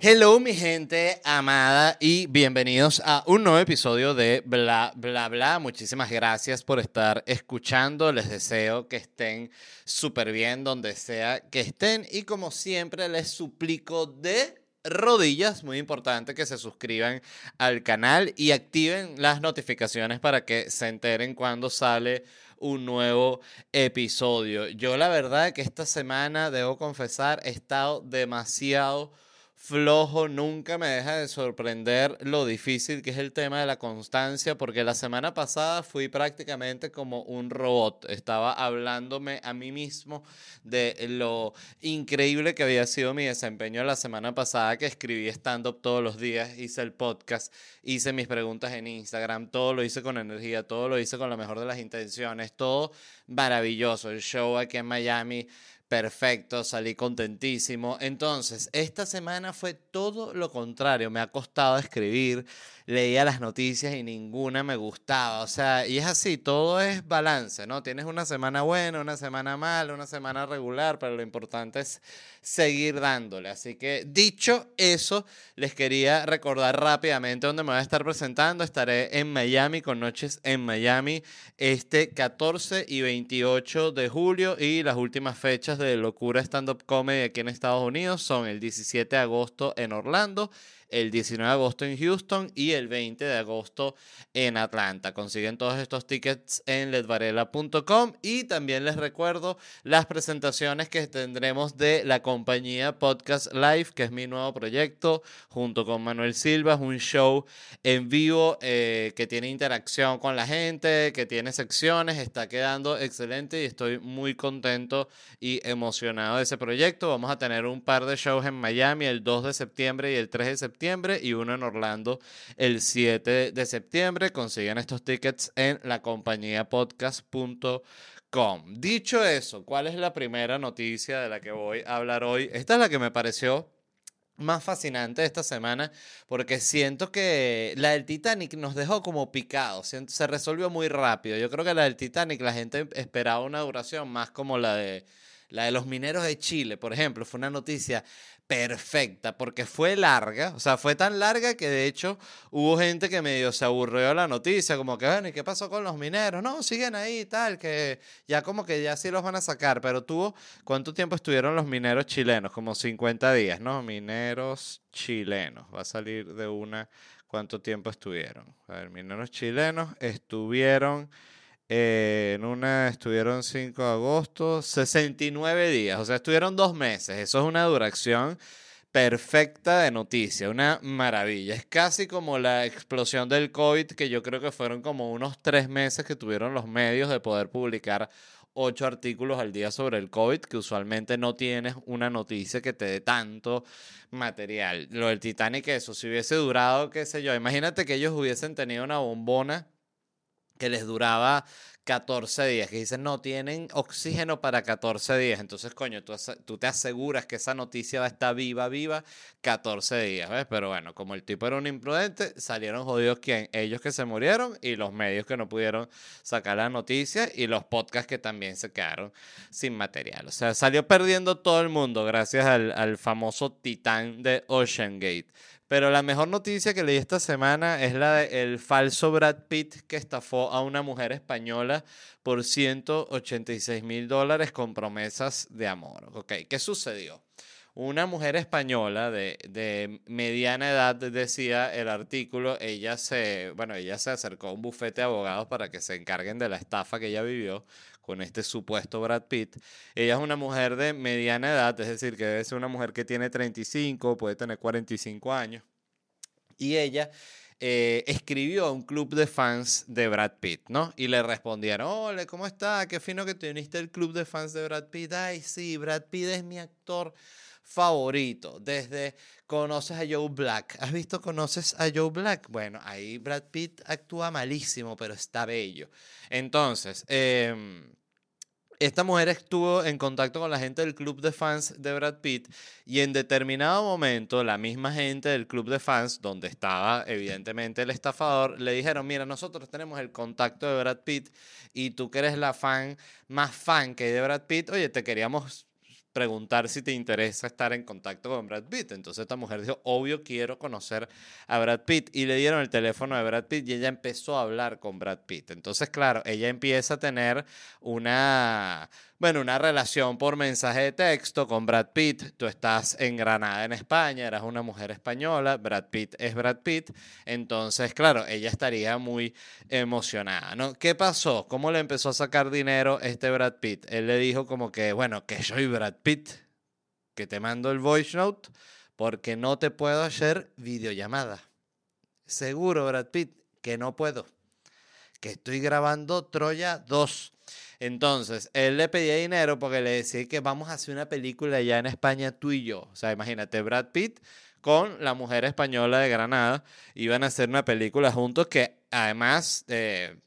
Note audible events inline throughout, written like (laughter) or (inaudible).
Hello mi gente amada y bienvenidos a un nuevo episodio de Bla Bla Bla. Muchísimas gracias por estar escuchando. Les deseo que estén súper bien donde sea que estén y como siempre les suplico de rodillas, muy importante que se suscriban al canal y activen las notificaciones para que se enteren cuando sale un nuevo episodio. Yo la verdad que esta semana, debo confesar, he estado demasiado flojo, nunca me deja de sorprender lo difícil que es el tema de la constancia, porque la semana pasada fui prácticamente como un robot, estaba hablándome a mí mismo de lo increíble que había sido mi desempeño la semana pasada, que escribí stand-up todos los días, hice el podcast, hice mis preguntas en Instagram, todo lo hice con energía, todo lo hice con la mejor de las intenciones, todo maravilloso, el show aquí en Miami Perfecto, salí contentísimo. Entonces, esta semana fue todo lo contrario. Me ha costado escribir, leía las noticias y ninguna me gustaba. O sea, y es así, todo es balance, ¿no? Tienes una semana buena, una semana mala, una semana regular, pero lo importante es seguir dándole. Así que, dicho eso, les quería recordar rápidamente dónde me voy a estar presentando. Estaré en Miami con Noches en Miami este 14 y 28 de julio y las últimas fechas de Locura Stand Up Comedy aquí en Estados Unidos son el 17 de agosto en Orlando, el 19 de agosto en Houston y el 20 de agosto en Atlanta. Consiguen todos estos tickets en ledvarela.com y también les recuerdo las presentaciones que tendremos de la compañía Podcast Live, que es mi nuevo proyecto, junto con Manuel Silva. Es un show en vivo eh, que tiene interacción con la gente, que tiene secciones, está quedando excelente y estoy muy contento y emocionado de ese proyecto. Vamos a tener un par de shows en Miami el 2 de septiembre y el 3 de septiembre y uno en Orlando el 7 de septiembre. Consiguen estos tickets en la compañía podcast.com. Dicho eso, ¿cuál es la primera noticia de la que voy a hablar hoy? Esta es la que me pareció más fascinante esta semana porque siento que la del Titanic nos dejó como picados, se resolvió muy rápido. Yo creo que la del Titanic la gente esperaba una duración más como la de la de los mineros de Chile, por ejemplo, fue una noticia perfecta, porque fue larga, o sea, fue tan larga que de hecho hubo gente que medio se aburrió la noticia, como que, bueno, ¿y qué pasó con los mineros? No, siguen ahí y tal, que ya como que ya sí los van a sacar, pero tuvo, ¿cuánto tiempo estuvieron los mineros chilenos? Como 50 días, ¿no? Mineros chilenos, va a salir de una, ¿cuánto tiempo estuvieron? A ver, mineros chilenos estuvieron... Eh, en una estuvieron 5 de agosto, 69 días, o sea, estuvieron dos meses. Eso es una duración perfecta de noticia, una maravilla. Es casi como la explosión del COVID, que yo creo que fueron como unos tres meses que tuvieron los medios de poder publicar ocho artículos al día sobre el COVID, que usualmente no tienes una noticia que te dé tanto material. Lo del Titanic, eso, si hubiese durado, qué sé yo, imagínate que ellos hubiesen tenido una bombona que les duraba 14 días, que dicen no tienen oxígeno para 14 días. Entonces, coño, tú, tú, te aseguras que esa noticia va a estar viva, viva 14 días, ¿ves? Pero bueno, como el tipo era un imprudente, salieron jodidos quién? Ellos que se murieron y los medios que no pudieron sacar la noticia y los podcasts que también se quedaron sin material. O sea, salió perdiendo todo el mundo gracias al, al famoso titán de Ocean Gate. Pero la mejor noticia que leí esta semana es la del falso Brad Pitt que estafó a una mujer española por 186 mil dólares con promesas de amor. Ok, ¿qué sucedió? Una mujer española de, de, mediana edad, decía el artículo, ella se, bueno, ella se acercó a un bufete de abogados para que se encarguen de la estafa que ella vivió con este supuesto Brad Pitt. Ella es una mujer de mediana edad, es decir, que debe ser una mujer que tiene 35, puede tener 45 años. Y ella eh, escribió a un club de fans de Brad Pitt, ¿no? Y le respondieron, hola, ¿cómo está? Qué fino que te uniste al club de fans de Brad Pitt. Ay, sí, Brad Pitt es mi actor favorito. Desde conoces a Joe Black. ¿Has visto conoces a Joe Black? Bueno, ahí Brad Pitt actúa malísimo, pero está bello. Entonces, eh, esta mujer estuvo en contacto con la gente del club de fans de Brad Pitt y en determinado momento la misma gente del club de fans, donde estaba evidentemente el estafador, le dijeron, mira, nosotros tenemos el contacto de Brad Pitt y tú que eres la fan más fan que hay de Brad Pitt, oye, te queríamos preguntar si te interesa estar en contacto con Brad Pitt. Entonces esta mujer dijo, obvio quiero conocer a Brad Pitt. Y le dieron el teléfono de Brad Pitt y ella empezó a hablar con Brad Pitt. Entonces, claro, ella empieza a tener una, bueno, una relación por mensaje de texto con Brad Pitt. Tú estás en Granada, en España, eras una mujer española, Brad Pitt es Brad Pitt. Entonces, claro, ella estaría muy emocionada, ¿no? ¿Qué pasó? ¿Cómo le empezó a sacar dinero este Brad Pitt? Él le dijo como que, bueno, que soy Brad Pitt, que te mando el voice note porque no te puedo hacer videollamada. Seguro, Brad Pitt, que no puedo. Que estoy grabando Troya 2. Entonces, él le pedía dinero porque le decía que vamos a hacer una película ya en España tú y yo. O sea, imagínate, Brad Pitt con la mujer española de Granada iban a hacer una película juntos que además, eh,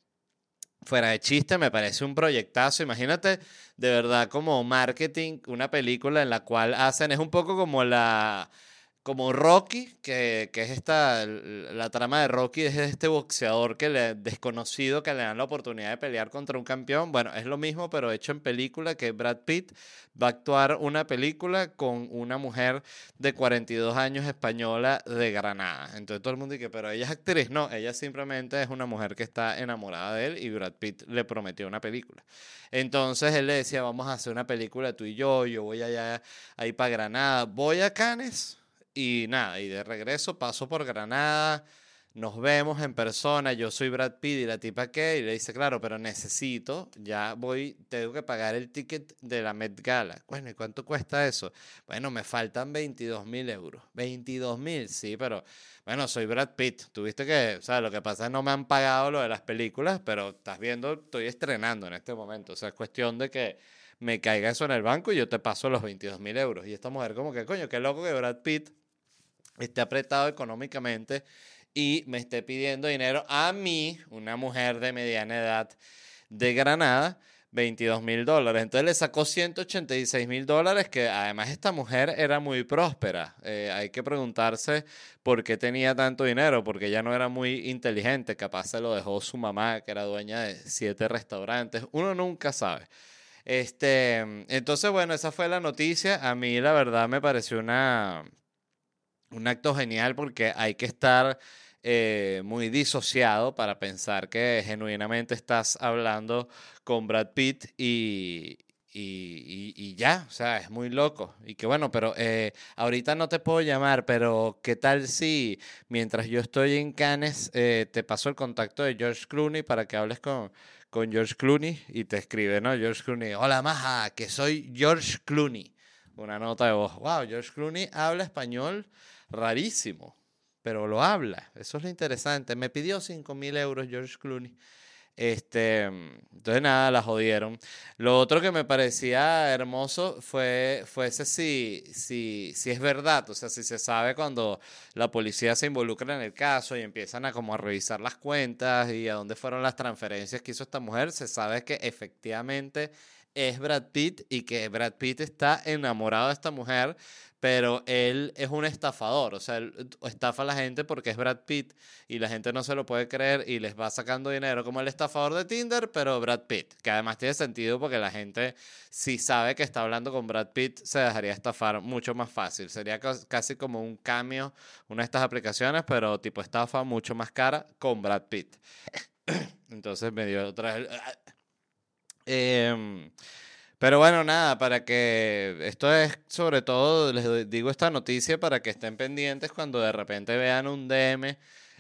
fuera de chiste, me parece un proyectazo. Imagínate de verdad como marketing, una película en la cual hacen, es un poco como la como Rocky, que, que, es esta, la trama de Rocky es este boxeador que le, desconocido que le dan la oportunidad de pelear contra un campeón. Bueno, es lo mismo, pero hecho en película, que Brad Pitt va a actuar una película con una mujer de 42 años española de Granada. Entonces todo el mundo dice, pero ella es actriz. No, ella simplemente es una mujer que está enamorada de él y Brad Pitt le prometió una película. Entonces él le decía, vamos a hacer una película tú y yo, yo voy allá ahí para Granada, voy a Cannes y nada, y de regreso paso por Granada, nos vemos en persona, yo soy Brad Pitt y la tipa que, y le dice, claro, pero necesito, ya voy, tengo que pagar el ticket de la Met Gala. Bueno, ¿y cuánto cuesta eso? Bueno, me faltan 22 mil euros. 22 mil, sí, pero bueno, soy Brad Pitt. Tuviste que, o sea, lo que pasa es que no me han pagado lo de las películas, pero estás viendo, estoy estrenando en este momento. O sea, es cuestión de que me caiga eso en el banco y yo te paso los 22 mil euros. Y esta mujer como que, coño, qué loco que Brad Pitt esté apretado económicamente y me esté pidiendo dinero a mí, una mujer de mediana edad de Granada, 22 mil dólares. Entonces le sacó 186 mil dólares, que además esta mujer era muy próspera. Eh, hay que preguntarse por qué tenía tanto dinero, porque ella no era muy inteligente, capaz se lo dejó su mamá, que era dueña de siete restaurantes. Uno nunca sabe. Este, entonces, bueno, esa fue la noticia. A mí, la verdad, me pareció una, un acto genial porque hay que estar eh, muy disociado para pensar que genuinamente estás hablando con Brad Pitt y, y, ya, o sea, es muy loco. Y que bueno, pero eh, ahorita no te puedo llamar, pero ¿qué tal si mientras yo estoy en Cannes eh, te paso el contacto de George Clooney para que hables con, con George Clooney y te escribe, ¿no? George Clooney, hola maja, que soy George Clooney. Una nota de voz, wow, George Clooney habla español rarísimo, pero lo habla. Eso es lo interesante. Me pidió 5 mil euros George Clooney. Este, entonces nada, la jodieron. Lo otro que me parecía hermoso fue, ese si, si, si es verdad, o sea, si se sabe cuando la policía se involucra en el caso y empiezan a como a revisar las cuentas y a dónde fueron las transferencias que hizo esta mujer, se sabe que efectivamente es Brad Pitt y que Brad Pitt está enamorado de esta mujer, pero él es un estafador, o sea, él estafa a la gente porque es Brad Pitt y la gente no se lo puede creer y les va sacando dinero como el estafador de Tinder, pero Brad Pitt, que además tiene sentido porque la gente si sabe que está hablando con Brad Pitt se dejaría estafar mucho más fácil, sería casi como un cambio, una de estas aplicaciones, pero tipo estafa mucho más cara con Brad Pitt. (coughs) Entonces me dio otra vez... Eh, pero bueno, nada, para que esto es sobre todo, les digo esta noticia para que estén pendientes cuando de repente vean un DM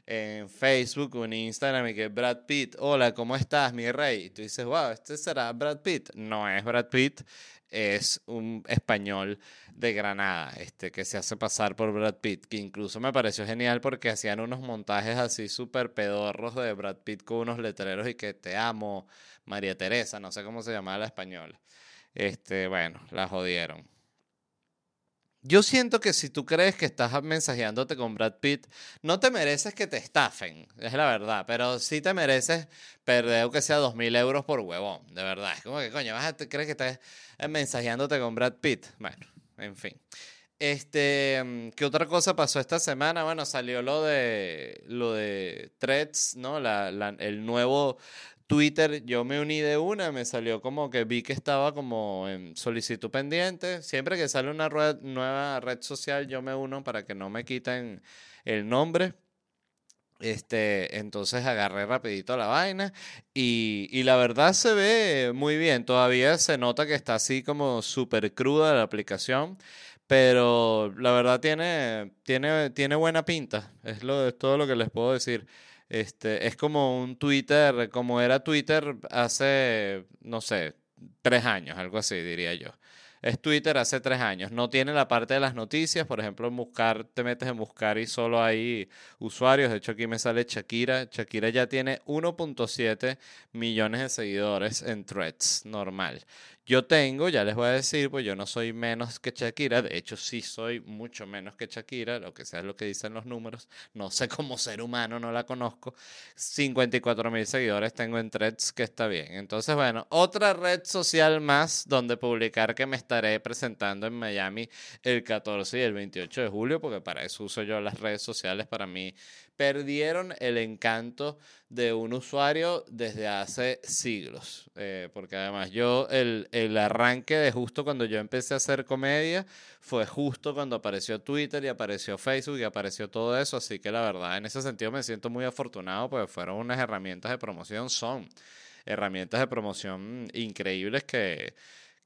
en Facebook o en Instagram y que Brad Pitt, hola, ¿cómo estás, mi rey? Y tú dices, wow, este será Brad Pitt. No es Brad Pitt, es un español de Granada, este, que se hace pasar por Brad Pitt, que incluso me pareció genial porque hacían unos montajes así súper pedorros de Brad Pitt con unos letreros y que te amo, María Teresa, no sé cómo se llamaba la española. Este, bueno, la jodieron. Yo siento que si tú crees que estás mensajeándote con Brad Pitt, no te mereces que te estafen, es la verdad, pero sí te mereces perder aunque sea dos mil euros por huevón, de verdad. Es como que, coño, vas crees que estás mensajeándote con Brad Pitt. Bueno, en fin. Este, ¿qué otra cosa pasó esta semana? Bueno, salió lo de lo de Threads, ¿no? La, la, el nuevo Twitter, yo me uní de una, me salió como que vi que estaba como en solicitud pendiente. Siempre que sale una nueva red social, yo me uno para que no me quiten el nombre. Este, entonces agarré rapidito la vaina y, y, la verdad se ve muy bien. Todavía se nota que está así como súper cruda la aplicación, pero la verdad tiene, tiene, tiene buena pinta. Es, lo, es todo lo que les puedo decir. Este, es como un Twitter, como era Twitter hace, no sé, tres años, algo así, diría yo es Twitter hace tres años. No tiene la parte de las noticias. Por ejemplo, en buscar, te metes en buscar y solo hay usuarios. De hecho, aquí me sale Shakira. Shakira ya tiene 1.7 millones de seguidores en threads, normal. Yo tengo, ya les voy a decir, pues yo no soy menos que Shakira, de hecho sí soy mucho menos que Shakira, lo que sea lo que dicen los números, no sé cómo ser humano, no la conozco. 54 mil seguidores tengo en Threads, que está bien. Entonces, bueno, otra red social más donde publicar que me estaré presentando en Miami el 14 y el 28 de julio, porque para eso uso yo las redes sociales, para mí perdieron el encanto de un usuario desde hace siglos. Eh, porque además yo, el, el, arranque de justo cuando yo empecé a hacer comedia, fue justo cuando apareció Twitter y apareció Facebook y apareció todo eso. Así que la verdad, en ese sentido me siento muy afortunado, porque fueron unas herramientas de promoción, son herramientas de promoción increíbles que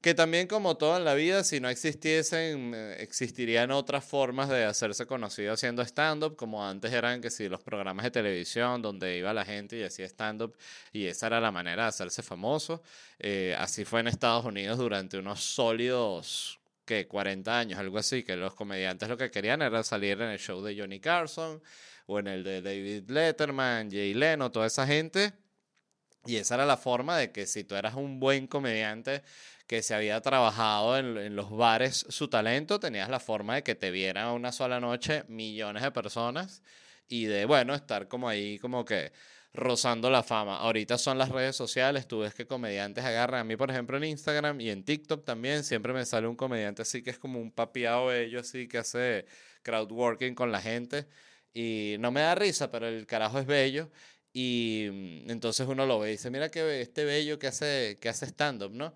que también como todo en la vida, si no existiesen, eh, existirían otras formas de hacerse conocido haciendo stand-up, como antes eran que si los programas de televisión donde iba la gente y hacía stand-up y esa era la manera de hacerse famoso. Eh, así fue en Estados Unidos durante unos sólidos que 40 años, algo así, que los comediantes lo que querían era salir en el show de Johnny Carson o en el de David Letterman, Jay Leno, toda esa gente. Y esa era la forma de que si tú eras un buen comediante, que se había trabajado en, los bares su talento, tenías la forma de que te vieran una sola noche millones de personas y de, bueno, estar como ahí como que rozando la fama. Ahorita son las redes sociales, tú ves que comediantes agarran. A mí, por ejemplo, en Instagram y en TikTok también siempre me sale un comediante así que es como un papiado bello, así que hace crowdworking con la gente. Y no me da risa, pero el carajo es bello. Y mm, entonces uno lo ve y dice, mira que este bello que hace, que hace stand-up, ¿no?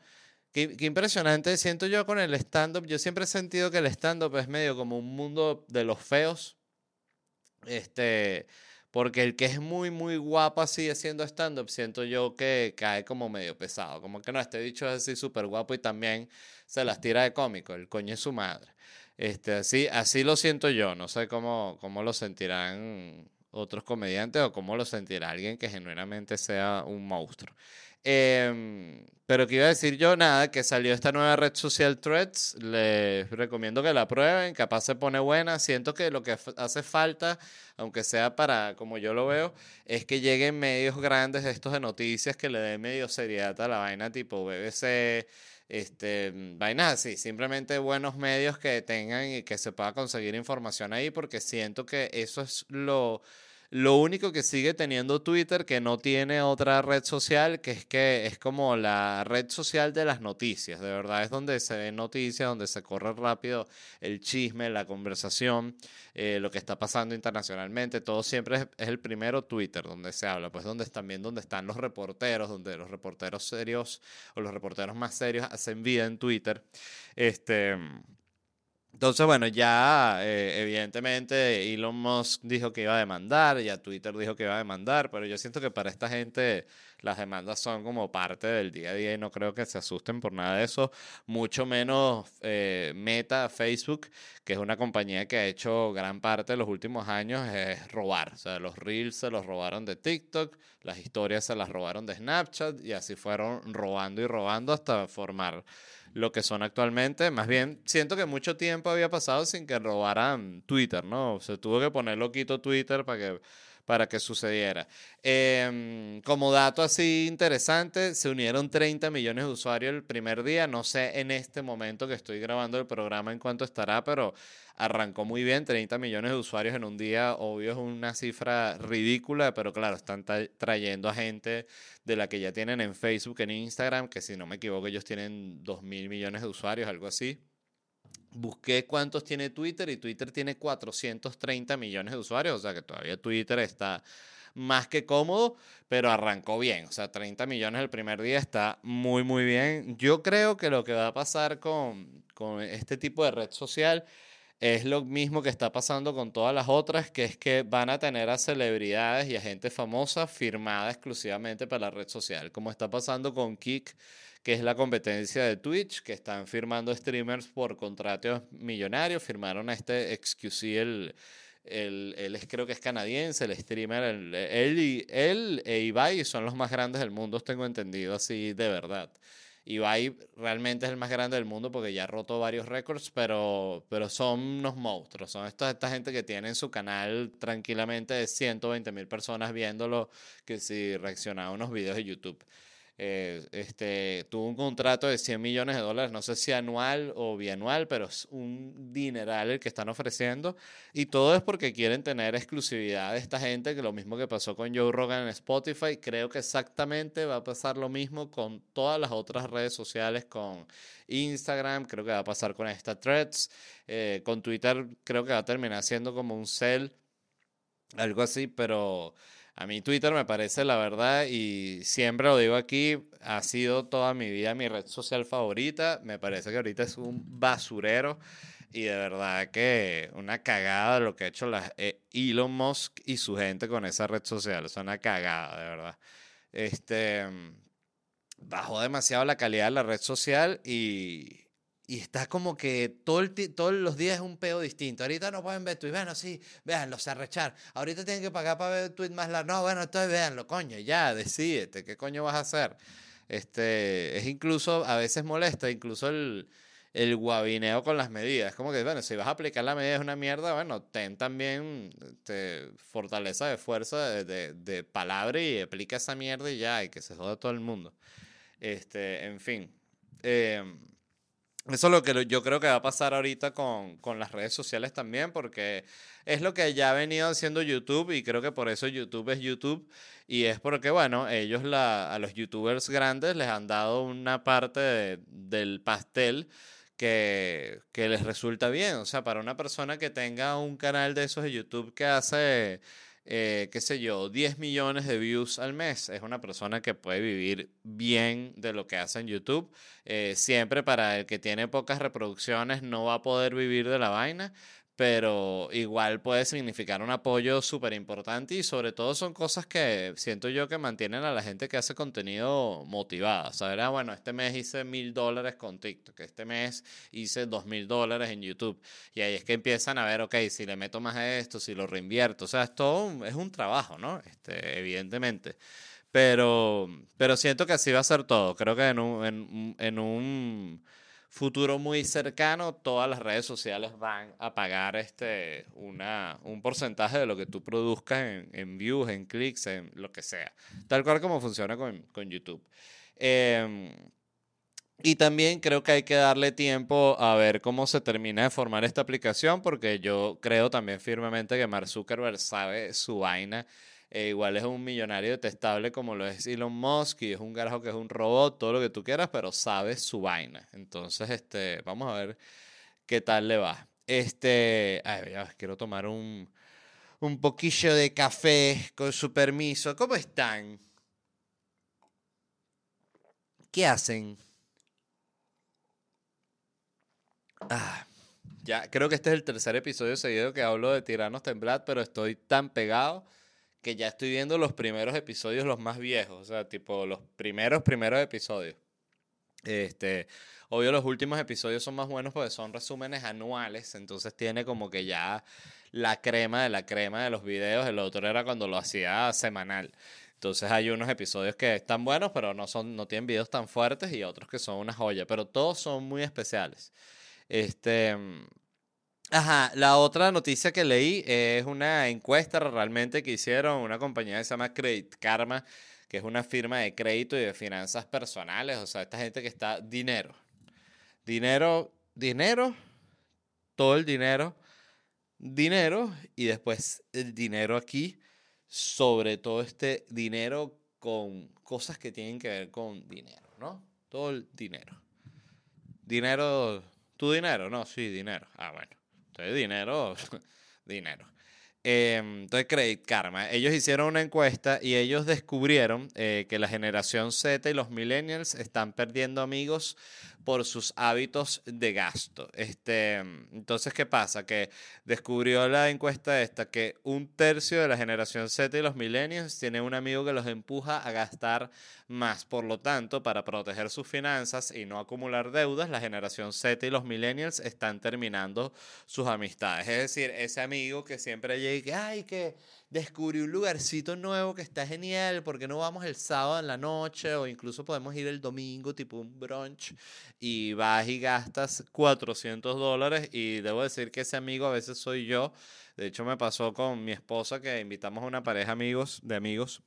Qué, impresionante siento yo con el stand-up. Yo siempre he sentido que el stand-up es medio como un mundo de los feos. Este, porque el que es muy, muy guapo así haciendo stand-up, siento yo que cae como medio pesado. Como que no, este dicho es así súper guapo y también se las tira de cómico. El coño es su madre. Este, así, así lo siento yo. No sé cómo, cómo lo sentirán otros comediantes o cómo lo sentirá alguien que genuinamente sea un monstruo. Eh, pero que iba a decir yo, nada, que salió esta nueva red social Threads, les recomiendo que la prueben, capaz se pone buena, siento que lo que hace falta, aunque sea para, como yo lo veo, es que lleguen medios grandes de estos de noticias que le den medio seriedad a la vaina tipo BBC, este, vainas así, simplemente buenos medios que tengan y que se pueda conseguir información ahí, porque siento que eso es lo lo único que sigue teniendo Twitter que no tiene otra red social, que es que es como la red social de las noticias, de verdad, es donde se ven noticias, donde se corre rápido el chisme, la conversación, eh, lo que está pasando internacionalmente, todo siempre es, es, el primero Twitter donde se habla, pues donde también donde están los reporteros, donde los reporteros serios o los reporteros más serios hacen vida en Twitter. Este entonces, bueno, ya eh, evidentemente Elon Musk dijo que iba a demandar, ya Twitter dijo que iba a demandar, pero yo siento que para esta gente las demandas son como parte del día a día y no creo que se asusten por nada de eso, mucho menos eh, Meta, Facebook, que es una compañía que ha hecho gran parte de los últimos años, es robar. O sea, los reels se los robaron de TikTok, las historias se las robaron de Snapchat y así fueron robando y robando hasta formar lo que son actualmente. Más bien, siento que mucho tiempo había pasado sin que robaran Twitter, ¿no? Se tuvo que poner loquito Twitter para que para que sucediera. Em, como dato así interesante, se unieron 30 millones de usuarios el primer día. No sé en este momento que estoy grabando el programa en cuánto estará, pero arrancó muy bien. 30 millones de usuarios en un día, obvio, es una cifra ridícula, pero claro, están trayendo a gente de la que ya tienen en Facebook, en Instagram, que si no me equivoco, ellos tienen 2 mil millones de usuarios, algo así. Busqué cuántos tiene Twitter y Twitter tiene 430 millones de usuarios, o sea que todavía Twitter está más que cómodo, pero arrancó bien. O sea, 30 millones el primer día está muy, muy bien. Yo creo que lo que va a pasar con, con este tipo de red social es lo mismo que está pasando con todas las otras, que es que van a tener a celebridades y a gente famosa firmada exclusivamente para la red social, como está pasando con Kik, que es la competencia de Twitch, que están firmando streamers por contratos millonarios, firmaron a este XQC, el, el, él creo que es canadiense, el streamer, él, y, él e Ibai son los más grandes del mundo, tengo entendido así de verdad. Ibai realmente es el más grande del mundo porque ya ha roto varios récords, pero, pero son unos monstruos. Son esta, esta gente que tiene en su canal tranquilamente de 120 mil personas viéndolo, que si reacciona a unos videos de YouTube. Eh, este, tuvo un contrato de 100 millones de dólares, no sé si anual o bianual, pero es un dineral el que están ofreciendo. Y todo es porque quieren tener exclusividad de esta gente, que lo mismo que pasó con Joe Rogan en Spotify, creo que exactamente va a pasar lo mismo con todas las otras redes sociales, con Instagram, creo que va a pasar con esta Threads, eh, con Twitter creo que va a terminar siendo como un cell, algo así, pero... A mí Twitter me parece la verdad y siempre lo digo aquí, ha sido toda mi vida mi red social favorita. Me parece que ahorita es un basurero y de verdad que una cagada lo que ha hecho la, eh, Elon Musk y su gente con esa red social. Es una cagada, de verdad. Este bajó demasiado la calidad de la red social y, y está como que todo el todos los días es un peo distinto. Ahorita no pueden ver tweets. Bueno, sí, véanlo, se arrechar. Ahorita tienen que pagar para ver tweets más largos. No, bueno, entonces véanlo, coño, ya, decídete, ¿qué coño vas a hacer? Este, es incluso, a veces molesta, incluso el, el guabineo con las medidas. Como que, bueno, si vas a aplicar la medida es una mierda, bueno, ten también este, fortaleza de fuerza, de, de, de, palabra y aplica esa mierda y ya, y que se joda todo el mundo. Este, en fin. Eh, eso es lo que yo creo que va a pasar ahorita con, con, las redes sociales también, porque es lo que ya ha venido haciendo YouTube y creo que por eso YouTube es YouTube. Y es porque, bueno, ellos la, a los youtubers grandes les han dado una parte del pastel que, que les resulta bien. O sea, para una persona que tenga un canal de esos de YouTube que hace eh, qué sé yo, 10 millones de views al mes. Es una persona que puede vivir bien de lo que hace en YouTube. Eh, siempre para el que tiene pocas reproducciones no va a poder vivir de la vaina, pero igual puede significar un apoyo súper importante y sobre todo son cosas que siento yo que mantienen a la gente que hace contenido motivada. Saber, ah, bueno, este mes hice mil dólares con TikTok, este mes hice dos mil dólares en YouTube y ahí es que empiezan a ver, ok, si le meto más a esto, si lo reinvierto, o sea, es todo, es un trabajo, ¿no? Este, evidentemente. Pero, pero siento que así va a ser todo. Creo que en un, en un futuro muy cercano, todas las redes sociales van a pagar este, una, un porcentaje de lo que tú produzcas en, en views, en clics, en lo que sea. Tal cual como funciona con, con YouTube. Eh, y también creo que hay que darle tiempo a ver cómo se termina de formar esta aplicación, porque yo creo también firmemente que Mark Zuckerberg sabe su vaina eh, igual es un millonario detestable como lo es Elon Musk y es un carajo que es un robot, todo lo que tú quieras, pero sabe su vaina. Entonces, este, vamos a ver qué tal le va. Este, quiero tomar un, un poquillo de café con su permiso. ¿Cómo están? ¿Qué hacen? Ah, ya, creo que este es el tercer episodio seguido que hablo de Tiranos Temblad, pero estoy tan pegado que ya estoy viendo los primeros episodios, los más viejos, o sea, tipo los primeros, primeros episodios. Este, obvio los últimos episodios son más buenos porque son resúmenes anuales, entonces tiene como que ya la crema de la crema de los videos, el otro era cuando lo hacía semanal. Entonces hay unos episodios que están buenos, pero no son no tienen videos tan fuertes y otros que son una joya, pero todos son muy especiales. Este, Ajá, la otra noticia que leí es una encuesta realmente que hicieron una compañía que se llama Credit Karma, que es una firma de crédito y de finanzas personales, o sea, esta gente que está dinero, dinero, dinero, todo el dinero, dinero y después el dinero aquí, sobre todo este dinero con cosas que tienen que ver con dinero, ¿no? Todo el dinero. Dinero, tu dinero, no, sí, dinero. Ah, bueno dinero, (laughs) dinero. Em, entonces, Credit Karma. Ellos hicieron una encuesta y ellos descubrieron eh, que la generación Z y los millennials están perdiendo amigos por sus hábitos de gasto. Este, entonces, ¿qué pasa? Que descubrió la encuesta esta que un tercio de la generación Z y los millennials tiene un amigo que los empuja a gastar más. Por lo tanto, para proteger sus finanzas y no acumular deudas, la generación Z y los millennials están terminando sus amistades. Es decir, ese amigo que siempre llega, ay, que descubrí un lugarcito nuevo que está genial, porque no vamos el sábado en la noche o incluso podemos ir el domingo, tipo un brunch, y vas y gastas 400 dólares y debo decir que ese amigo a veces soy yo. De hecho, me pasó con mi esposa que invitamos a una pareja de amigos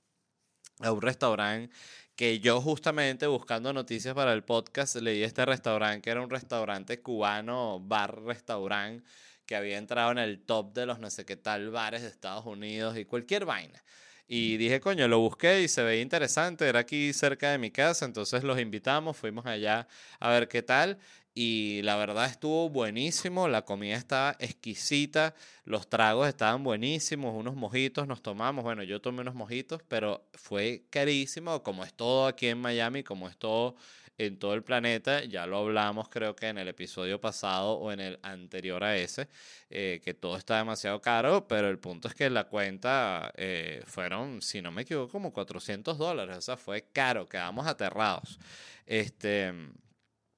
a un restaurante que yo justamente buscando noticias para el podcast leí este restaurante que era un restaurante cubano, bar restaurante que había entrado en el top de los no sé qué tal bares de Estados Unidos y cualquier vaina. Y dije, coño, lo busqué y se veía interesante, era aquí cerca de mi casa, entonces los invitamos, fuimos allá a ver qué tal y la verdad estuvo buenísimo, la comida estaba exquisita, los tragos estaban buenísimos, unos mojitos nos tomamos, bueno, yo tomé unos mojitos, pero fue carísimo, como es todo aquí en Miami, como es todo en todo el planeta. Ya lo hablamos creo que en el episodio pasado o en el anterior a ese, eh, que todo está demasiado caro, pero el punto es que la cuenta eh, fueron, si no me equivoco, como 400 dólares. O sea, fue caro, quedamos aterrados. Este...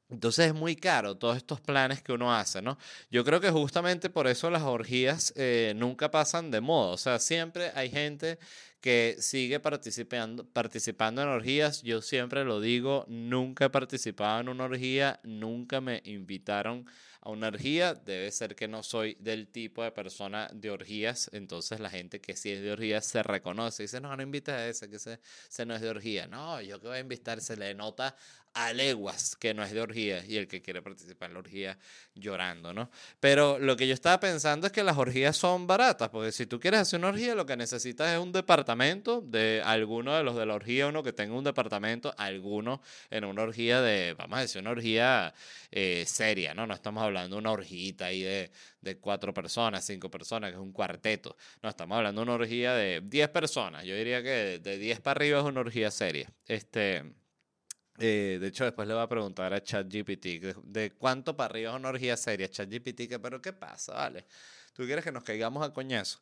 Entonces es muy caro todos estos planes que uno hace, ¿no? Yo creo que justamente por eso las orgías eh, nunca pasan de moda. O sea, siempre hay gente que sigue participando, participando en orgías. Yo siempre lo digo, nunca he participado en una orgía, nunca me invitaron a una orgía. Debe ser que no soy del tipo de persona de orgías. Entonces la gente que sí es de orgías se reconoce. Dice, no, no invita a ese, que ese, ese no es de orgía. No, yo que voy a invitar, se le nota a leguas que no es de orgía y el que quiere participar en la orgía llorando, ¿no? Pero lo que yo estaba pensando es que las orgías son baratas, porque si tú quieres hacer una orgía, lo que necesitas es un departamento de alguno de los de la orgía, uno que tenga un departamento, alguno en una orgía de, vamos a decir, una orgía eh, seria, ¿no? No estamos hablando de una orgita ahí de, de cuatro personas, cinco personas, que es un cuarteto. No, estamos hablando de una orgía de diez personas. Yo diría que de diez para arriba es una orgía seria. Este. Eh, de hecho, después le voy a preguntar a ChatGPT de, cuánto para arriba es una orgía seria. ChatGPT, que, pero ¿qué pasa? Vale. ¿Tú quieres que nos caigamos a coñazo?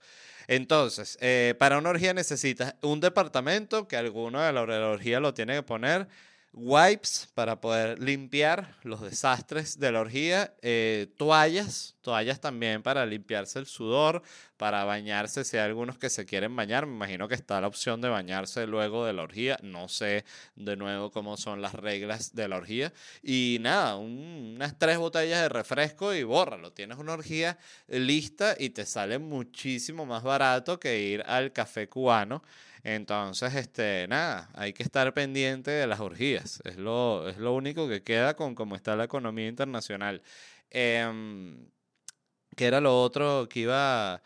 Entonces, eh, para una orgía necesitas un departamento que alguno de la orgía lo tiene que poner wipes para poder limpiar los desastres de la orgía, eh, toallas, toallas también para limpiarse el sudor, para bañarse si hay algunos que se quieren bañar, me imagino que está la opción de bañarse luego de la orgía, no sé de nuevo cómo son las reglas de la orgía, y nada, unas tres botellas de refresco y bórralo, tienes una orgía lista y te sale muchísimo más barato que ir al café cubano. Entonces, este, nada, hay que estar pendiente de las orgías. Es lo, es lo único que queda con cómo está la economía internacional. Em, ¿Qué era lo otro que iba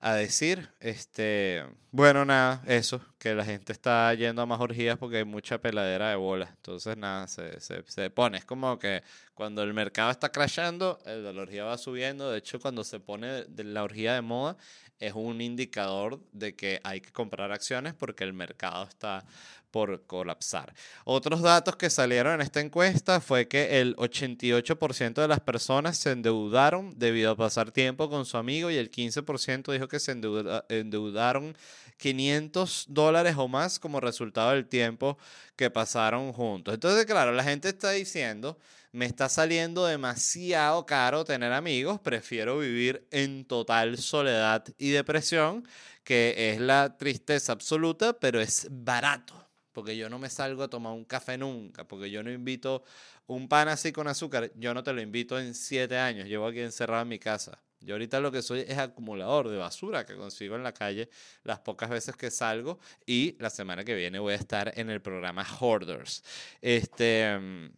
a decir? Este, bueno, nada, eso, que la gente está yendo a más orgías porque hay mucha peladera de bolas. Entonces, nada, se, se, se pone. Es como que cuando el mercado está crashando, la orgía va subiendo. De hecho, cuando se pone la orgía de moda, es un indicador de que hay que comprar acciones porque el mercado está por colapsar. Otros datos que salieron en esta encuesta fue que el 88% de las personas se endeudaron debido a pasar tiempo con su amigo y el 15% dijo que se endeudaron 500 dólares o más como resultado del tiempo que pasaron juntos. Entonces, claro, la gente está diciendo me está saliendo demasiado caro tener amigos, prefiero vivir en total soledad y depresión, que es la tristeza absoluta, pero es barato, porque yo no me salgo a tomar un café nunca, porque yo no invito un pan así con azúcar, yo no te lo invito en siete años, llevo aquí encerrado en mi casa. Yo ahorita lo que soy es acumulador de basura que consigo en la calle las pocas veces que salgo y la semana que viene voy a estar en el programa Hoarders. Este,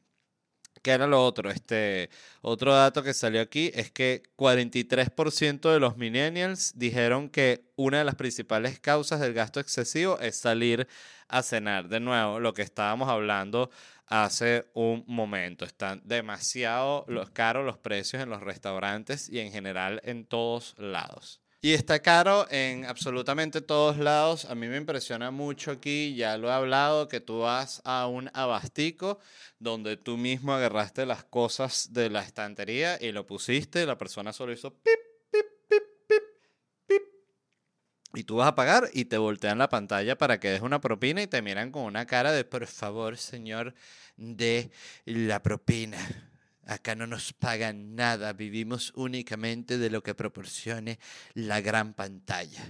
¿Qué era lo otro? Este, otro dato que salió aquí es que 43% de los millennials dijeron que una de las principales causas del gasto excesivo es salir a cenar. De nuevo, lo que estábamos hablando hace un momento. Están demasiado los caros los precios en los restaurantes y en general en todos lados. Y está caro en absolutamente todos lados. A mí me impresiona mucho aquí, ya lo he hablado, que tú vas a un abastico donde tú mismo agarraste las cosas de la estantería y lo pusiste, la persona solo hizo pip, pip, pip, pip, pip. Y tú vas a pagar y te voltean la pantalla para que des una propina y te miran con una cara de, por favor, señor, de la propina. Acá no nos pagan nada, vivimos únicamente de lo que proporcione la gran pantalla.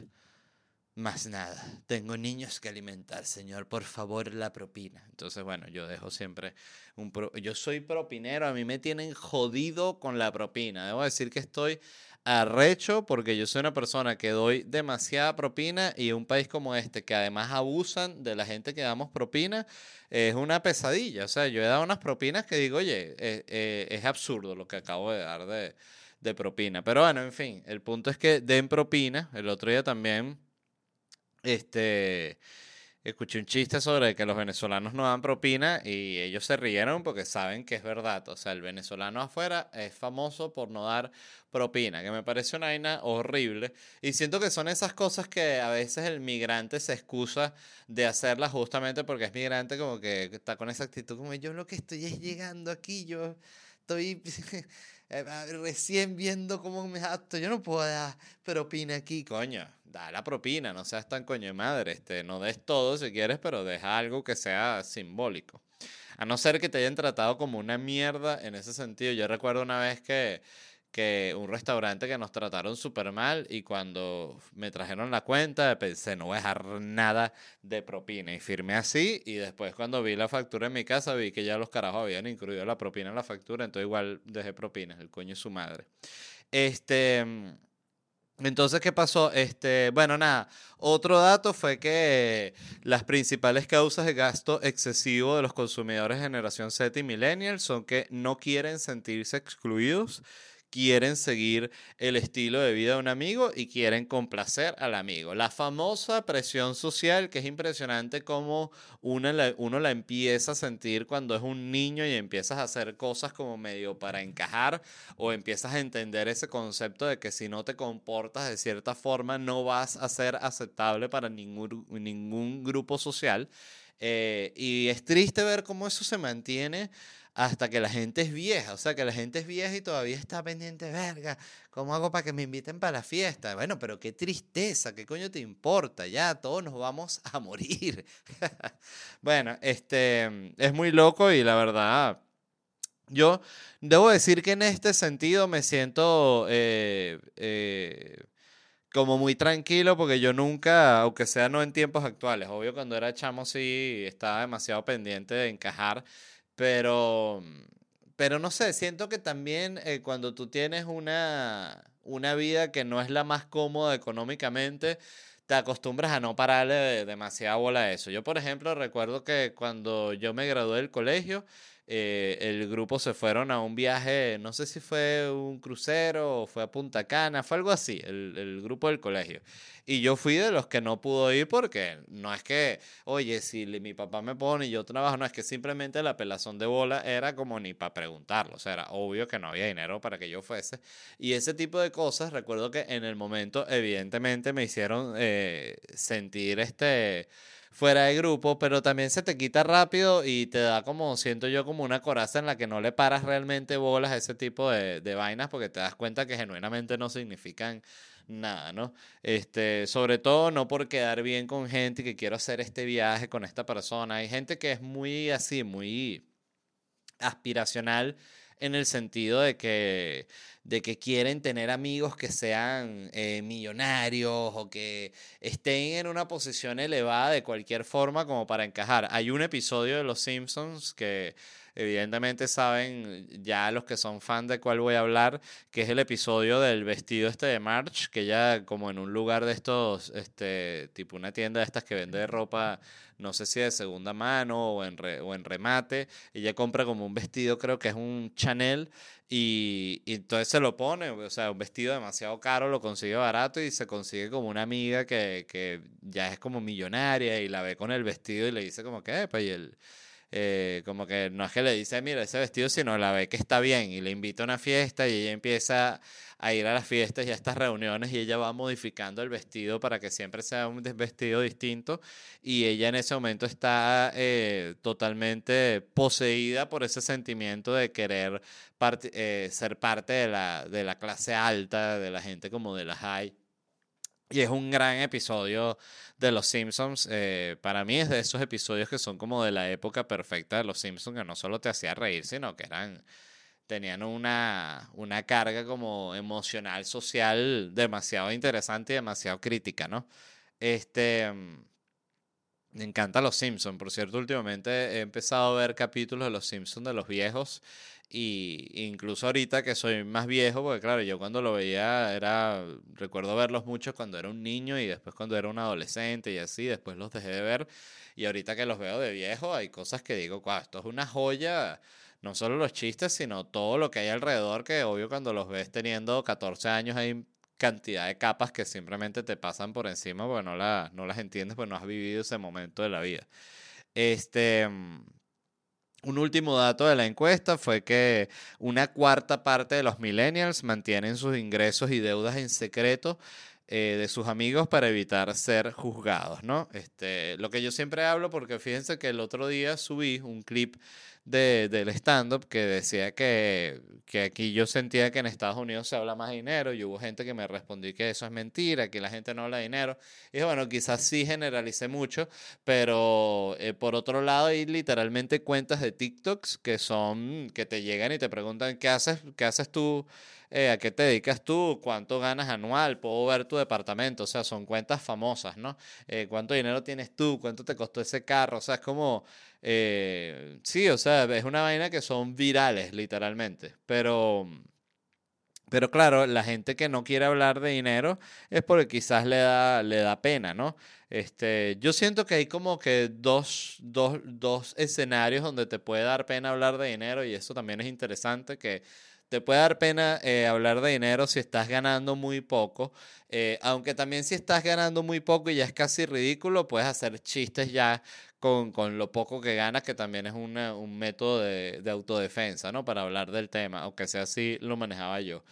Más nada, tengo niños que alimentar, señor, por favor la propina. Entonces, bueno, yo dejo siempre un... yo soy propinero, a mí me tienen jodido con la propina. Debo decir que estoy arrecho porque yo soy una persona que doy demasiada propina y un país como este que además abusan de la gente que damos propina es una pesadilla. O sea, yo he dado unas propinas que digo, oye, eh, eh, es absurdo lo que acabo de dar de, de propina. Pero bueno, en fin, el punto es que den propina. El otro día también, este escuché un chiste sobre que los venezolanos no dan propina y ellos se rieron porque saben que es verdad. O sea, el venezolano afuera es famoso por no dar propina, que me parece una vaina horrible. Y siento que son esas cosas que a veces el migrante se excusa de hacerlas justamente porque es migrante, como que está con esa actitud como yo lo que estoy es llegando aquí, yo estoy eh, recién viendo cómo me acto, yo no puedo dar propina aquí, coño da la propina, no seas tan coño de madre, este, no des todo si quieres, pero deja algo que sea simbólico. A no ser que te hayan tratado como una mierda en ese sentido. Yo recuerdo una vez que, que un restaurante que nos trataron súper mal y cuando me trajeron la cuenta pensé no voy a dejar nada de propina y firmé así y después cuando vi la factura en mi casa vi que ya los carajos habían incluido la propina en la factura, entonces igual dejé propina, el coño es su madre. Este... Entonces, ¿qué pasó? Este, bueno, nada. Otro dato fue que las principales causas de gasto excesivo de los consumidores generación Z y millennials son que no quieren sentirse excluidos quieren seguir el estilo de vida de un amigo y quieren complacer al amigo. La famosa presión social, que es impresionante cómo uno la, uno la empieza a sentir cuando es un niño y empiezas a hacer cosas como medio para encajar o empiezas a entender ese concepto de que si no te comportas de cierta forma no vas a ser aceptable para ningún, ningún grupo social. Eh, y es triste ver cómo eso se mantiene hasta que la gente es vieja. O sea, que la gente es vieja y todavía está pendiente, verga, ¿cómo hago para que me inviten para la fiesta? Bueno, pero qué tristeza, ¿qué coño te importa? Ya, todos nos vamos a (laughs) morir. bueno, este, es muy loco y la verdad... Yo debo decir que en este sentido me siento eh, eh, como muy tranquilo porque yo nunca, aunque sea no en tiempos actuales, obvio cuando era chamo sí estaba demasiado pendiente de encajar pero, pero no sé, siento que también eh, cuando tú tienes una, una vida que no es la más cómoda económicamente, te acostumbras a no pararle demasiada bola a eso. Yo, por ejemplo, recuerdo que cuando yo me gradué del colegio, eh, el grupo se fueron a un viaje, no sé si fue un crucero o fue a Punta Cana, fue algo así, el, el, grupo del colegio. Y yo fui de los que no pudo ir porque no es que, oye, si mi papá me pone y yo trabajo, no, es que simplemente la pelazón de bola era como ni para preguntarlo, o sea, era obvio que no había dinero para que yo fuese. Y ese tipo de cosas, recuerdo que en el momento, evidentemente, me hicieron eh, sentir este fuera de grupo, pero también se te quita rápido y te da como, siento yo, como una coraza en la que no le paras realmente bolas a ese tipo de, de vainas porque te das cuenta que genuinamente no significan nada, ¿no? Este, sobre todo no por quedar bien con gente que quiero hacer este viaje con esta persona. Hay gente que es muy así, muy aspiracional en el sentido de que, de que quieren tener amigos que sean eh, millonarios o que estén en una posición elevada de cualquier forma como para encajar. Hay un episodio de Los Simpsons que evidentemente saben ya los que son fan de cuál voy a hablar, que es el episodio del vestido este de March, que ya como en un lugar de estos, este, tipo una tienda de estas que vende ropa no sé si de segunda mano o en, o en remate. Ella compra como un vestido, creo que es un Chanel, y, entonces se lo pone, o sea, un vestido demasiado caro, lo consigue barato y se consigue como una amiga que, que ya es como millonaria y la ve con el vestido y le dice como que, pues, y el eh, como que no es que le dice, mira, ese vestido, sino la ve que está bien y le invita a una fiesta y ella empieza a ir a las fiestas y a estas reuniones y ella va modificando el vestido para que siempre sea un vestido distinto y ella en ese momento está eh, totalmente poseída por ese sentimiento de querer eh, ser parte de la, de la clase alta, de la gente como de la high. Y es un gran episodio de Los Simpsons. Eh, para mí es de esos episodios que son como de la época perfecta de Los Simpsons, que no solo te hacía reír, sino que eran tenían una, una carga como emocional, social demasiado interesante y demasiado crítica, ¿no? Este, mm, me encanta Los Simpsons, por cierto, últimamente he empezado a ver capítulos de Los Simpsons de los viejos y incluso ahorita que soy más viejo, porque claro, yo cuando lo veía era, recuerdo verlos mucho cuando era un niño y después cuando era un adolescente y así, después los dejé de ver. Y ahorita que los veo de viejo hay cosas que digo, wow, esto es una joya no solo los chistes, sino todo lo que hay alrededor, que obvio cuando los ves teniendo 14 años hay cantidad de capas que simplemente te pasan por encima porque no, no las entiendes, porque no has vivido ese momento de la vida. Este, un último dato de la encuesta fue que una cuarta parte de los millennials mantienen sus ingresos y deudas en secreto eh, de sus amigos para evitar ser juzgados, ¿no? Este, lo que yo siempre hablo, porque fíjense que el otro día subí un clip de, del stand-up que decía que, que, aquí yo sentía que en Estados Unidos se habla más dinero y hubo gente que me respondió que eso es mentira, que la gente no habla dinero. Y bueno, quizás sí generalicé mucho, pero eh, por otro lado hay literalmente cuentas de TikToks que son, que te llegan y te preguntan, ¿qué haces, qué haces tú? Eh, ¿a qué te dedicas tú? ¿Cuánto ganas anual? Puedo ver tu departamento. O sea, son cuentas famosas, ¿no? Eh, ¿Cuánto dinero tienes tú? ¿Cuánto te costó ese carro? O sea, es como... Eh, sí, o sea, es una vaina que son virales, literalmente. Pero... Pero claro, la gente que no quiere hablar de dinero es porque quizás le da, le da pena, ¿no? Este, yo siento que hay como que dos, dos, dos escenarios donde te puede dar pena hablar de dinero y eso también es interesante, que te puede dar pena eh, hablar de dinero si estás ganando muy poco, eh, aunque también si estás ganando muy poco y ya es casi ridículo, puedes hacer chistes ya con, con lo poco que ganas, que también es un método de, de, autodefensa, ¿no? Para hablar del tema, aunque sea así, lo manejaba yo.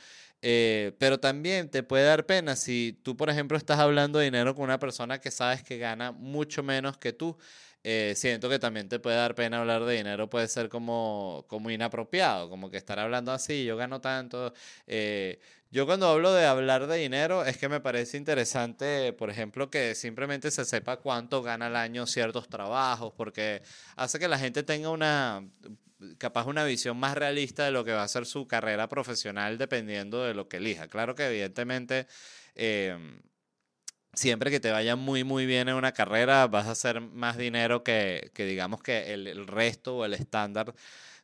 Eh, pero también te puede dar pena si tú, por ejemplo, estás hablando de dinero con una persona que sabes que gana mucho menos que tú. Eh, siento que también te puede dar pena hablar de dinero, puede ser como, como inapropiado, como que estar hablando así, yo gano tanto. Eh, yo cuando hablo de hablar de dinero es que me parece interesante, por ejemplo, que simplemente se sepa cuánto gana al año ciertos trabajos, porque hace que la gente tenga una, capaz una visión más realista de lo que va a ser su carrera profesional dependiendo de lo que elija. Claro que evidentemente... Eh, siempre que te vaya muy, muy bien en una carrera, vas a hacer más dinero que, que digamos que el, el, resto o el estándar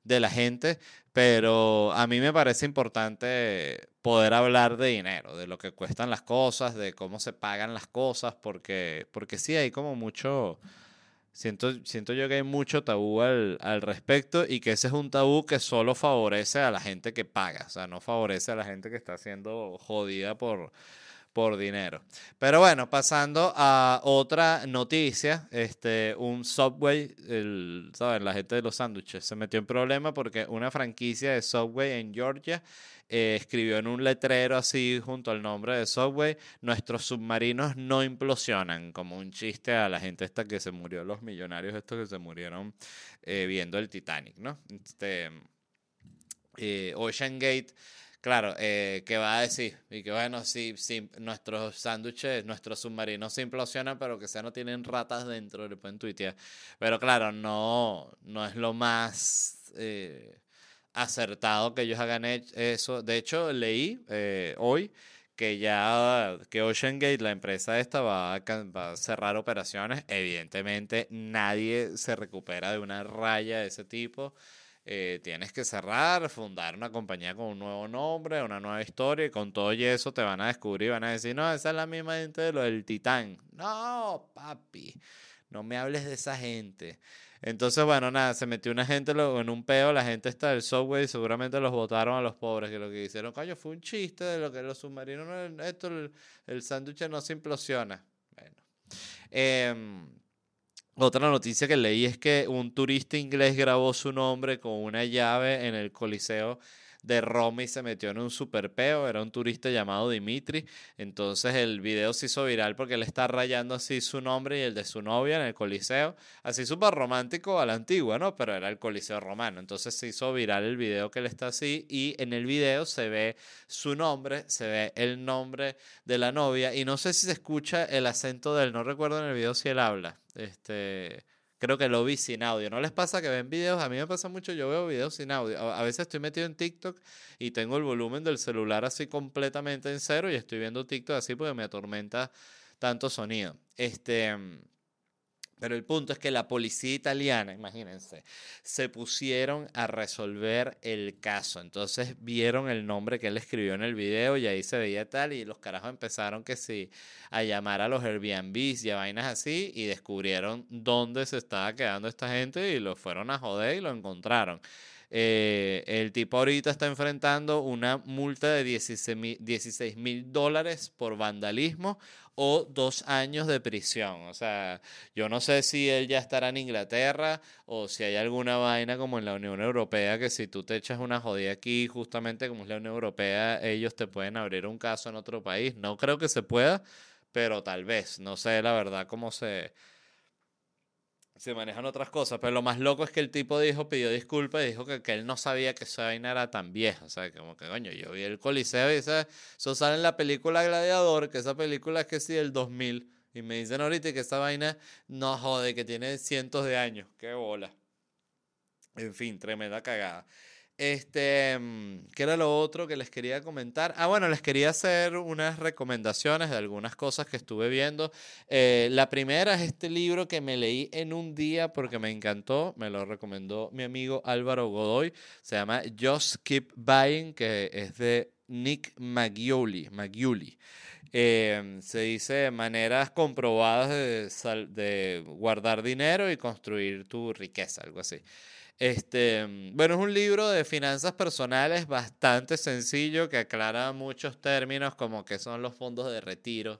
de la gente, pero a mí me parece importante poder hablar de dinero, de lo que cuestan las cosas, de cómo se pagan las cosas, porque, porque sí, hay como mucho... Siento, siento yo que hay mucho tabú al, al respecto y que ese es un tabú que solo favorece a la gente que paga, o sea, no favorece a la gente que está siendo jodida por, por dinero. Pero bueno, pasando a otra noticia, este, un Subway, el, ¿saben? La gente de los sándwiches se metió en problema porque una franquicia de Subway en Georgia eh, escribió en un letrero así junto al nombre de Subway, nuestros submarinos no implosionan, como un chiste a la gente esta que se murió, los millonarios estos que se murieron eh, viendo el Titanic, ¿no? Este, eh, Ocean Gate Claro, eh, ¿qué va a decir? Y que bueno, si, si nuestros sándwiches, nuestros submarinos se implosionan, pero que sea no tienen ratas dentro, le pueden tuitear. Pero claro, no, no es lo más eh, acertado que ellos hagan eso. De hecho, leí eh, hoy que ya que Ocean Gate, la empresa esta, va a, va a, cerrar operaciones. Evidentemente, nadie se recupera de una raya de ese tipo. Eh, tienes que cerrar, fundar una compañía con un nuevo nombre, una nueva historia, y con todo y eso te van a descubrir, van a decir, no, esa es la misma gente de lo del Titán. No, papi, no me hables de esa gente. Entonces, bueno, nada, se metió una gente en un peo, la gente está del software y seguramente los votaron a los pobres, que lo que hicieron, coño, fue un chiste de lo que los submarinos, esto, el, el sándwich no se implosiona. Bueno. Eh, Otra noticia que leí es que un turista inglés grabó su nombre con una llave en el Coliseo de Roma y se metió en un superpeo. Era un turista llamado Dimitri. Entonces el video se hizo viral porque él está rayando así su nombre y el de su novia en el Coliseo. Así súper romántico a la antigua, ¿no? Pero era el Coliseo romano. Entonces se hizo viral el video que él está así y en el video se ve su nombre, se ve el nombre de la novia y no sé si se escucha el acento de él. No recuerdo en el video si él habla. Este creo que lo vi sin audio. ¿No les pasa que ven videos? A mí me pasa mucho, yo veo videos sin audio. A veces estoy metido en TikTok y tengo el volumen del celular así completamente en cero y estoy viendo TikTok así porque me atormenta tanto sonido. Este. Pero el punto es que la policía italiana, imagínense, se pusieron a resolver el caso. Entonces vieron el nombre que él escribió en el video y ahí se veía tal y los carajos empezaron que sí a llamar a los Airbnbs y a vainas así y descubrieron dónde se estaba quedando esta gente y lo fueron a joder y lo encontraron. Eh, el tipo ahorita está enfrentando una multa de 16 mil dólares por vandalismo o dos años de prisión. O sea, yo no sé si él ya estará en Inglaterra o si hay alguna vaina como en la Unión Europea que si tú te echas una jodida aquí, justamente como es la Unión Europea, ellos te pueden abrir un caso en otro país. No creo que se pueda, pero tal vez. No sé la verdad cómo se se manejan otras cosas, pero lo más loco es que el tipo dijo, pidió disculpas y dijo que, que él no sabía que esa vaina era tan vieja. O sea, como que, coño, yo vi el Coliseo y eso sale en la película Gladiador, que esa película es que sí, del 2000. Y me dicen ahorita que esa vaina no jode, que tiene cientos de años. Qué bola. En fin, tremenda cagada. Este, mm, ¿qué era lo otro que les quería comentar? Ah, bueno, les quería hacer unas recomendaciones de algunas cosas que estuve viendo. Eh, la primera es este libro que me leí en un día porque me encantó. Me lo recomendó mi amigo Álvaro Godoy. Se llama Just Keep Buying, que es de Nick Maggiuli. Eh, se dice maneras comprobadas de guardar dinero y construir tu riqueza, algo así. Este, bueno, es un libro de finanzas personales bastante sencillo que aclara muchos términos como qué son los fondos de retiro,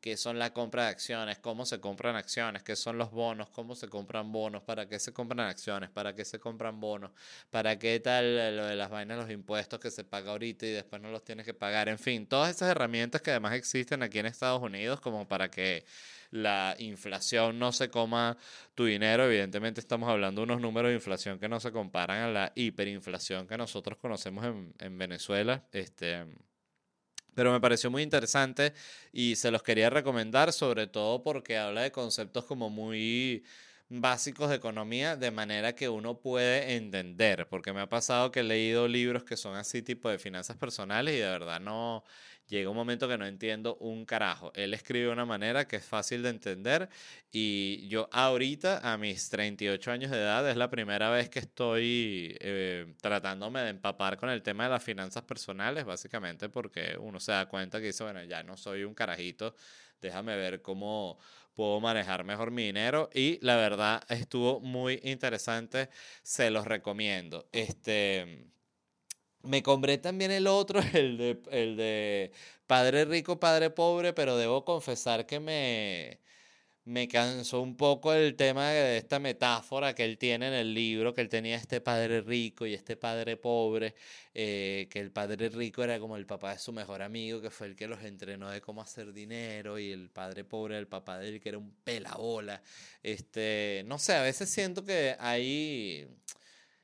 qué son la compra de acciones, cómo se compran acciones, qué son los bonos, cómo se compran bonos, para qué se compran acciones, para qué se compran bonos, para qué tal lo de las vainas, los impuestos que se paga ahorita y después no los tienes que pagar, en fin, todas esas herramientas que además existen aquí en Estados Unidos como para que la inflación no se coma tu dinero. Evidentemente estamos hablando de unos números de inflación que no se comparan a la hiperinflación que nosotros conocemos en, en Venezuela. Este, pero me pareció muy interesante y se los quería recomendar, sobre todo porque habla de conceptos como muy básicos de economía de manera que uno puede entender, porque me ha pasado que he leído libros que son así tipo de finanzas personales y de verdad no, llega un momento que no entiendo un carajo. Él escribe de una manera que es fácil de entender y yo ahorita, a mis 38 años de edad, es la primera vez que estoy eh, tratándome de empapar con el tema de las finanzas personales, básicamente porque uno se da cuenta que dice, bueno, ya no soy un carajito, déjame ver cómo puedo manejar mejor mi dinero y la verdad estuvo muy interesante, se los recomiendo. Este me compré también el otro, (laughs) el de, el de Padre Rico, Padre Pobre, pero debo confesar que me, me cansó un poco el tema de esta metáfora que él tiene en el libro, que él tenía este padre rico y este padre pobre, eh, que el padre rico era como el papá de su mejor amigo, que fue el que los entrenó de cómo hacer dinero, y el padre pobre el papá de él, que era un pelabola. Este, no sé, a veces siento que hay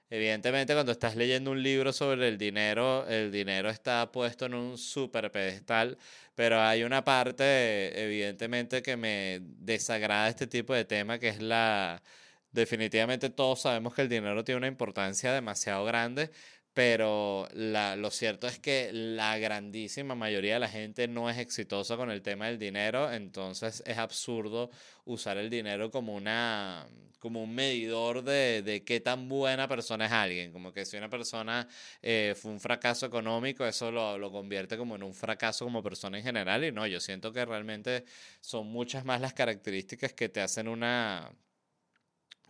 Evidentemente, cuando estás leyendo un libro sobre el dinero, el dinero está puesto en un super pedestal, pero hay una parte, evidentemente, que me desagrada este tipo de tema, que es la... Definitivamente todos sabemos que el dinero tiene una importancia demasiado grande, pero la, lo cierto es que la grandísima mayoría de la gente no es exitosa con el tema del dinero, entonces es absurdo usar el dinero como una como un medidor de, de qué tan buena persona es alguien, como que si una persona eh, fue un fracaso económico, eso lo, lo convierte como en un fracaso como persona en general, y no, yo siento que realmente son muchas más las características que te hacen una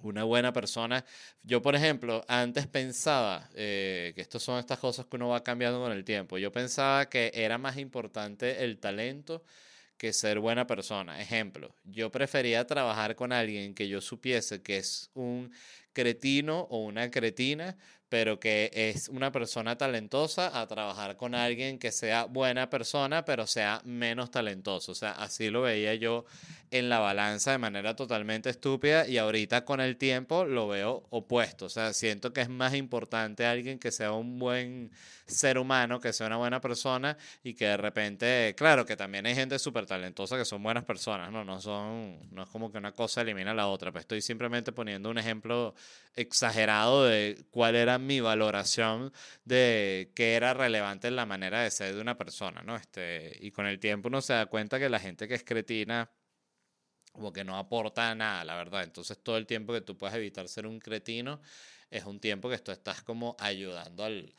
una buena persona. Yo, por ejemplo, antes pensaba, eh, que estas son estas cosas que uno va cambiando con el tiempo, yo pensaba que era más importante el talento que ser buena persona. Ejemplo, yo prefería trabajar con alguien que yo supiese que es un cretino o una cretina, pero que es una persona talentosa, a trabajar con alguien que sea buena persona, pero sea menos talentoso. O sea, así lo veía yo en la balanza de manera totalmente estúpida y ahorita con el tiempo lo veo opuesto. O sea, siento que es más importante alguien que sea un buen ser humano, que sea una buena persona y que de repente, claro, que también hay gente súper talentosa que son buenas personas, ¿no? No son, no es como que una cosa elimina la otra, pero estoy simplemente poniendo un ejemplo exagerado de cuál era mi valoración de qué era relevante en la manera de ser de una persona, ¿no? Este, y con el tiempo uno se da cuenta que la gente que es cretina como que no aporta nada, la verdad. Entonces todo el tiempo que tú puedes evitar ser un cretino es un tiempo que tú estás como ayudando al,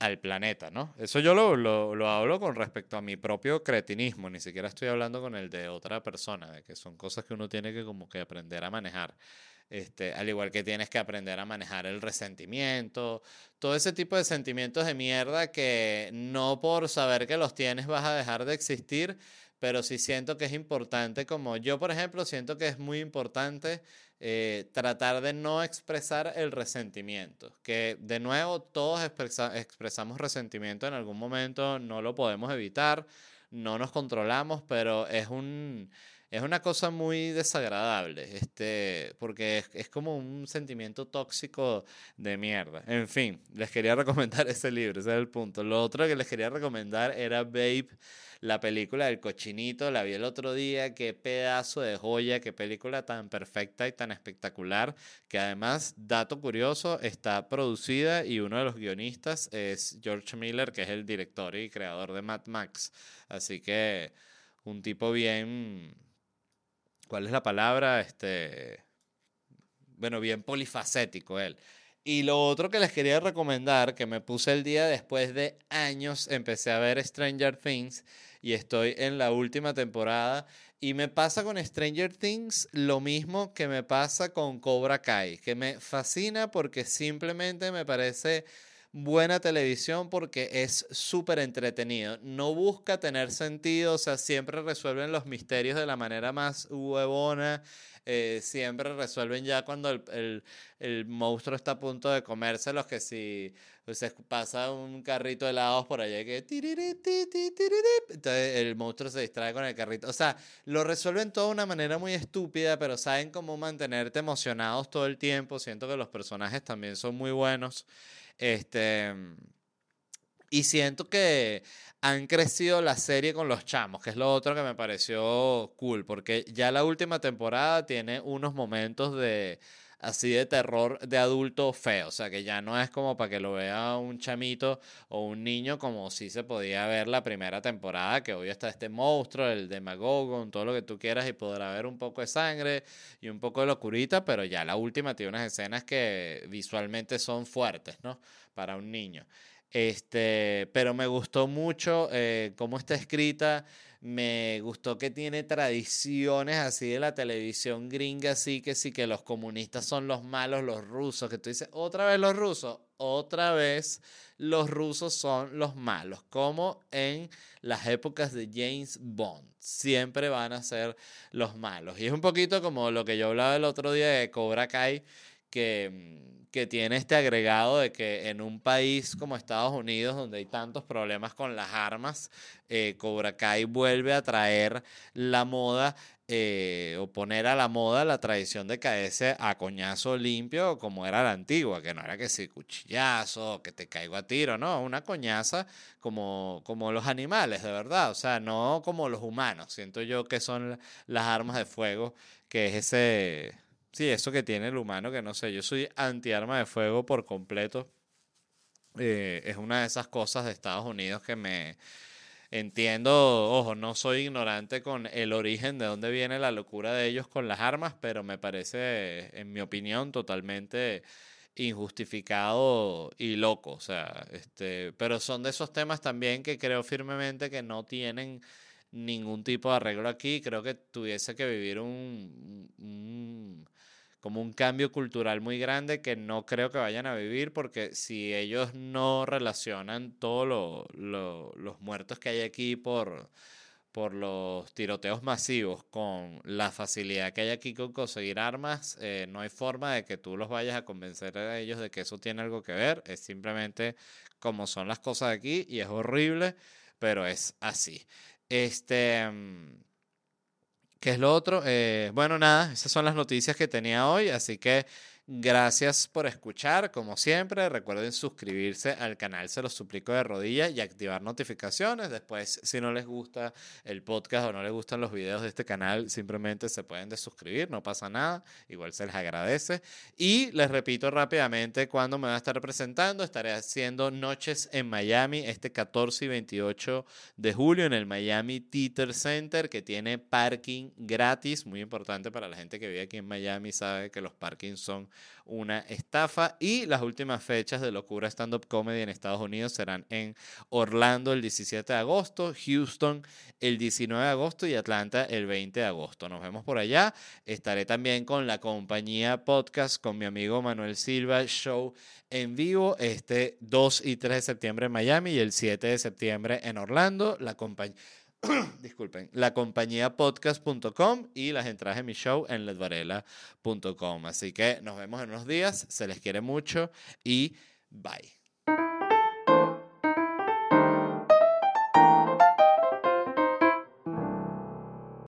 al planeta, ¿no? Eso yo lo, lo, lo, hablo con respecto a mi propio cretinismo, ni siquiera estoy hablando con el de otra persona, de que son cosas que uno tiene que como que aprender a manejar. Este, al igual que tienes que aprender a manejar el resentimiento, todo ese tipo de sentimientos de mierda que no por saber que los tienes vas a dejar de existir, pero sí siento que es importante, como yo por ejemplo siento que es muy importante eh, tratar de no expresar el resentimiento, que de nuevo todos expresamos resentimiento en algún momento, no lo podemos evitar, no nos controlamos, pero es un es una cosa muy desagradable, este, porque es, es, como un sentimiento tóxico de mierda. En fin, les quería recomendar (laughs) ese libro, ese es el punto. Lo otro que les quería recomendar era Babe, la película del cochinito, la vi el otro día, qué pedazo de joya, qué película tan perfecta y tan espectacular, que además, dato curioso, está producida y uno de los guionistas es George Miller, que es el director y creador de Mad Max. Así que un tipo bien ¿cuál es la palabra? Este, bueno, bien polifacético él. Y lo otro que les quería recomendar, que me puse el día después de años, empecé a ver Stranger Things y estoy en la última temporada. Y me pasa con Stranger Things lo mismo que me pasa con Cobra Kai, que me fascina porque simplemente me parece buena televisión porque es súper entretenido. No busca tener sentido, o sea, siempre resuelven los misterios de la manera más huevona. Eh, siempre resuelven ya cuando el, el, monstruo está a punto de comerse los que si se pasa un carrito de helados por allá que entonces el monstruo se distrae con el carrito. O sea, lo resuelven todo de una manera muy estúpida, pero saben cómo mantenerte emocionados todo el tiempo. Siento que los personajes también son muy buenos. Este, y siento que han crecido la serie con los chamos, que es lo otro que me pareció cool, porque ya la última temporada tiene unos momentos de así de terror de adulto feo, o sea que ya no es como para que lo vea un chamito o un niño como si se podía ver la primera temporada, que hoy está este monstruo, el demagogo, todo lo que tú quieras y podrá ver un poco de sangre y un poco de locurita, pero ya la última tiene unas escenas que visualmente son fuertes, ¿no? Para un niño. Este, pero me gustó mucho eh, cómo está escrita me gustó que tiene tradiciones así de la televisión gringa, así que sí que los comunistas son los malos, los rusos, que tú dices, otra vez los rusos, otra vez los rusos son los malos, como en las épocas de James Bond, siempre van a ser los malos. Y es un poquito como lo que yo hablaba el otro día de Cobra Kai, que mm, que tiene este agregado de que en un país como Estados Unidos, donde hay tantos problemas con las armas, eh, Cobra Kai vuelve a traer la moda eh, o poner a la moda la tradición de caerse a coñazo limpio como era la antigua, que no era que si cuchillazo, que te caigo a tiro, no, una coñaza como, como los animales, de verdad, o sea, no como los humanos, siento yo que son las armas de fuego, que es ese Sí, eso que tiene el humano, que no sé, yo soy anti-arma de fuego por completo. Eh, es una de esas cosas de Estados Unidos que me entiendo, ojo, no soy ignorante con el origen de dónde viene la locura de ellos con las armas, pero me parece, en mi opinión, totalmente injustificado y loco. O sea, este, pero son de esos temas también que creo firmemente que no tienen ningún tipo de arreglo aquí. Creo que tuviese que vivir un como un cambio cultural muy grande que no creo que vayan a vivir porque si ellos no relacionan todos los muertos que hay aquí por, por los tiroteos masivos con la facilidad que hay aquí con conseguir armas, eh, no hay forma de que tú los vayas a convencer a ellos de que eso tiene algo que ver. Es simplemente como son las cosas aquí y es horrible, pero es así. Este. ¿Qué es lo otro? Eh, bueno, nada, esas son las noticias que tenía hoy, así que Gracias por escuchar, como siempre. Recuerden suscribirse al canal, se los suplico de rodillas y activar notificaciones. Después, si no les gusta el podcast o no les gustan los videos de este canal, simplemente se pueden desuscribir, no pasa nada. Igual se les agradece. Y les repito rápidamente cuándo me voy a estar presentando. Estaré haciendo noches en Miami este 14 y 28 de julio en el Miami Theater Center, que tiene parking gratis. Muy importante para la gente que vive aquí en Miami, sabe que los parkings son una estafa. Y las últimas fechas de Locura Stand Up Comedy en Estados Unidos serán en Orlando el 17 de agosto, Houston el 19 de agosto y Atlanta el 20 de agosto. Nos vemos por allá. Estaré también con la compañía podcast con mi amigo Manuel Silva, show en vivo este 2 y 3 de septiembre en Miami y el 7 de septiembre en Orlando. La compañía (coughs) disculpen, la compañía podcast.com y las entradas de mi show en ledvarela.com. Así que nos vemos en unos días, se les quiere mucho y bye.